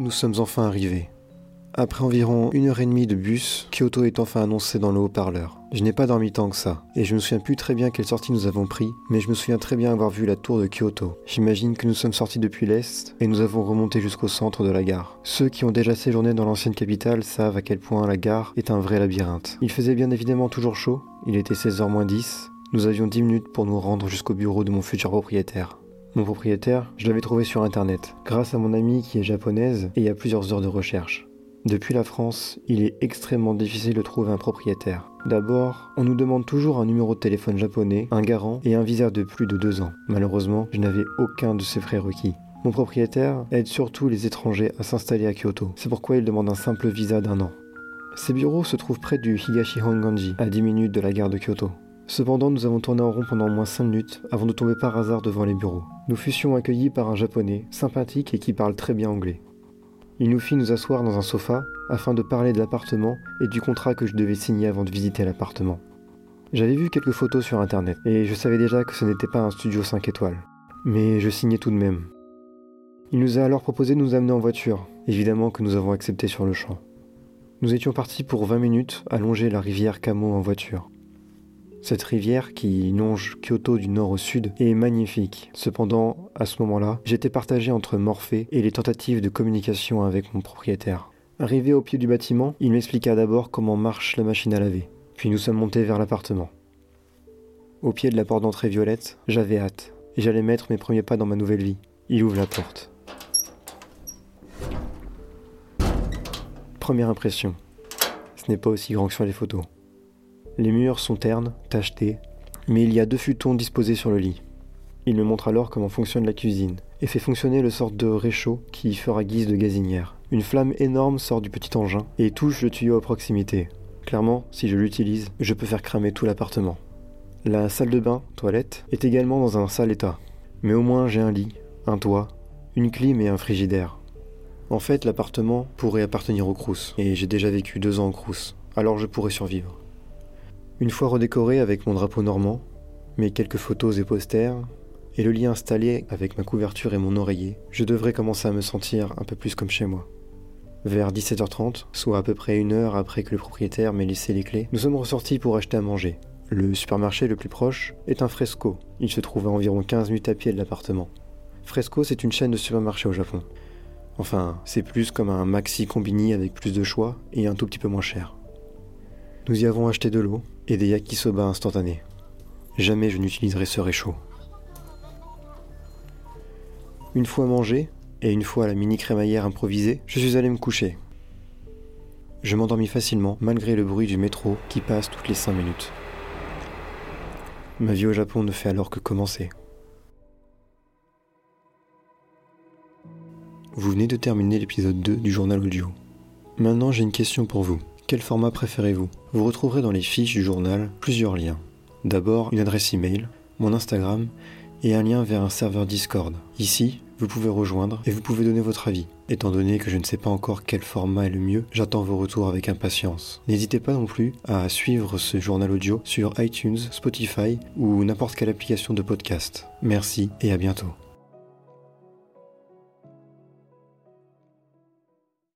Nous sommes enfin arrivés. Après environ une heure et demie de bus, Kyoto est enfin annoncé dans le haut-parleur. Je n'ai pas dormi tant que ça, et je me souviens plus très bien quelle sortie nous avons pris, mais je me souviens très bien avoir vu la tour de Kyoto. J'imagine que nous sommes sortis depuis l'est, et nous avons remonté jusqu'au centre de la gare. Ceux qui ont déjà séjourné dans l'ancienne capitale savent à quel point la gare est un vrai labyrinthe. Il faisait bien évidemment toujours chaud, il était 16h moins 10, nous avions 10 minutes pour nous rendre jusqu'au bureau de mon futur propriétaire. Mon propriétaire, je l'avais trouvé sur internet, grâce à mon amie qui est japonaise et à plusieurs heures de recherche. Depuis la France, il est extrêmement difficile de trouver un propriétaire. D'abord, on nous demande toujours un numéro de téléphone japonais, un garant et un visa de plus de deux ans. Malheureusement, je n'avais aucun de ces requis. Mon propriétaire aide surtout les étrangers à s'installer à Kyoto. C'est pourquoi il demande un simple visa d'un an. Ses bureaux se trouvent près du Higashi Honganji, à 10 minutes de la gare de Kyoto. Cependant, nous avons tourné en rond pendant au moins 5 minutes avant de tomber par hasard devant les bureaux. Nous fussions accueillis par un japonais, sympathique et qui parle très bien anglais. Il nous fit nous asseoir dans un sofa afin de parler de l'appartement et du contrat que je devais signer avant de visiter l'appartement. J'avais vu quelques photos sur internet et je savais déjà que ce n'était pas un studio 5 étoiles. Mais je signais tout de même. Il nous a alors proposé de nous amener en voiture, évidemment que nous avons accepté sur le champ. Nous étions partis pour 20 minutes à longer la rivière Kamo en voiture. Cette rivière qui longe Kyoto du nord au sud est magnifique. Cependant, à ce moment-là, j'étais partagé entre Morphée et les tentatives de communication avec mon propriétaire. Arrivé au pied du bâtiment, il m'expliqua d'abord comment marche la machine à laver. Puis nous sommes montés vers l'appartement. Au pied de la porte d'entrée violette, j'avais hâte, j'allais mettre mes premiers pas dans ma nouvelle vie. Il ouvre la porte. Première impression. Ce n'est pas aussi grand que sur les photos. Les murs sont ternes, tachetés, mais il y a deux futons disposés sur le lit. Il me montre alors comment fonctionne la cuisine et fait fonctionner le sorte de réchaud qui fera guise de gazinière. Une flamme énorme sort du petit engin et touche le tuyau à proximité. Clairement, si je l'utilise, je peux faire cramer tout l'appartement. La salle de bain, toilette, est également dans un sale état. Mais au moins j'ai un lit, un toit, une clim et un frigidaire. En fait, l'appartement pourrait appartenir au Crous, et j'ai déjà vécu deux ans au Crous, alors je pourrais survivre. Une fois redécoré avec mon drapeau normand, mes quelques photos et posters, et le lit installé avec ma couverture et mon oreiller, je devrais commencer à me sentir un peu plus comme chez moi. Vers 17h30, soit à peu près une heure après que le propriétaire m'ait laissé les clés, nous sommes ressortis pour acheter à manger. Le supermarché le plus proche est un Fresco. Il se trouve à environ 15 minutes à pied de l'appartement. Fresco, c'est une chaîne de supermarchés au Japon. Enfin, c'est plus comme un maxi combini avec plus de choix et un tout petit peu moins cher. Nous y avons acheté de l'eau et des yakisoba instantanés. Jamais je n'utiliserai ce réchaud. Une fois mangé, et une fois la mini crémaillère improvisée, je suis allé me coucher. Je m'endormis facilement malgré le bruit du métro qui passe toutes les 5 minutes. Ma vie au Japon ne fait alors que commencer. Vous venez de terminer l'épisode 2 du journal audio. Maintenant j'ai une question pour vous. Quel format préférez-vous? Vous retrouverez dans les fiches du journal plusieurs liens. D'abord une adresse email, mon Instagram et un lien vers un serveur Discord. Ici, vous pouvez rejoindre et vous pouvez donner votre avis. Étant donné que je ne sais pas encore quel format est le mieux, j'attends vos retours avec impatience. N'hésitez pas non plus à suivre ce journal audio sur iTunes, Spotify ou n'importe quelle application de podcast. Merci et à bientôt.